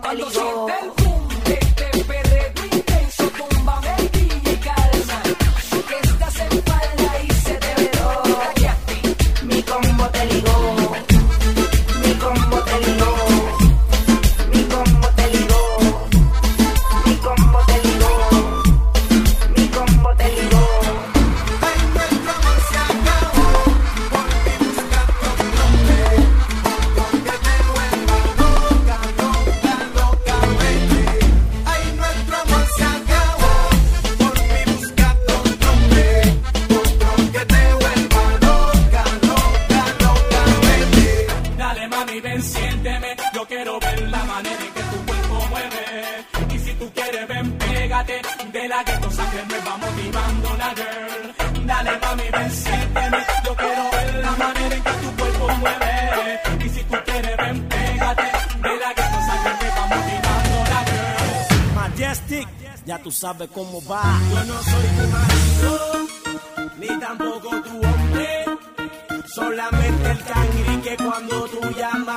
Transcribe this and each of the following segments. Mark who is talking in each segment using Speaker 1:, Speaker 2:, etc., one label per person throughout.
Speaker 1: te
Speaker 2: ligo. De
Speaker 3: la gueto, que me va motivando la girl. Dale mami, ven, siénteme. Yo quiero ver la manera en que tu cuerpo mueve. Y si tú quieres, ven, pégate. De la gueto, que me va motivando la girl.
Speaker 4: Majestic, ya tú sabes cómo va.
Speaker 3: Yo no soy tu marido, ni tampoco tu hombre. Solamente el cangri que cuando tú llamas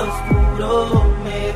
Speaker 3: oscuro me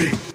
Speaker 2: Ready!